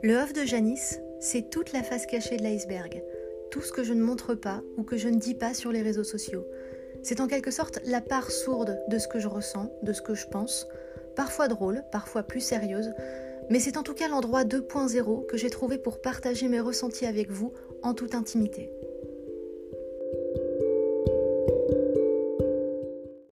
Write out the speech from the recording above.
Le off de Janice, c'est toute la face cachée de l'iceberg, tout ce que je ne montre pas ou que je ne dis pas sur les réseaux sociaux. C'est en quelque sorte la part sourde de ce que je ressens, de ce que je pense, parfois drôle, parfois plus sérieuse, mais c'est en tout cas l'endroit 2.0 que j'ai trouvé pour partager mes ressentis avec vous en toute intimité.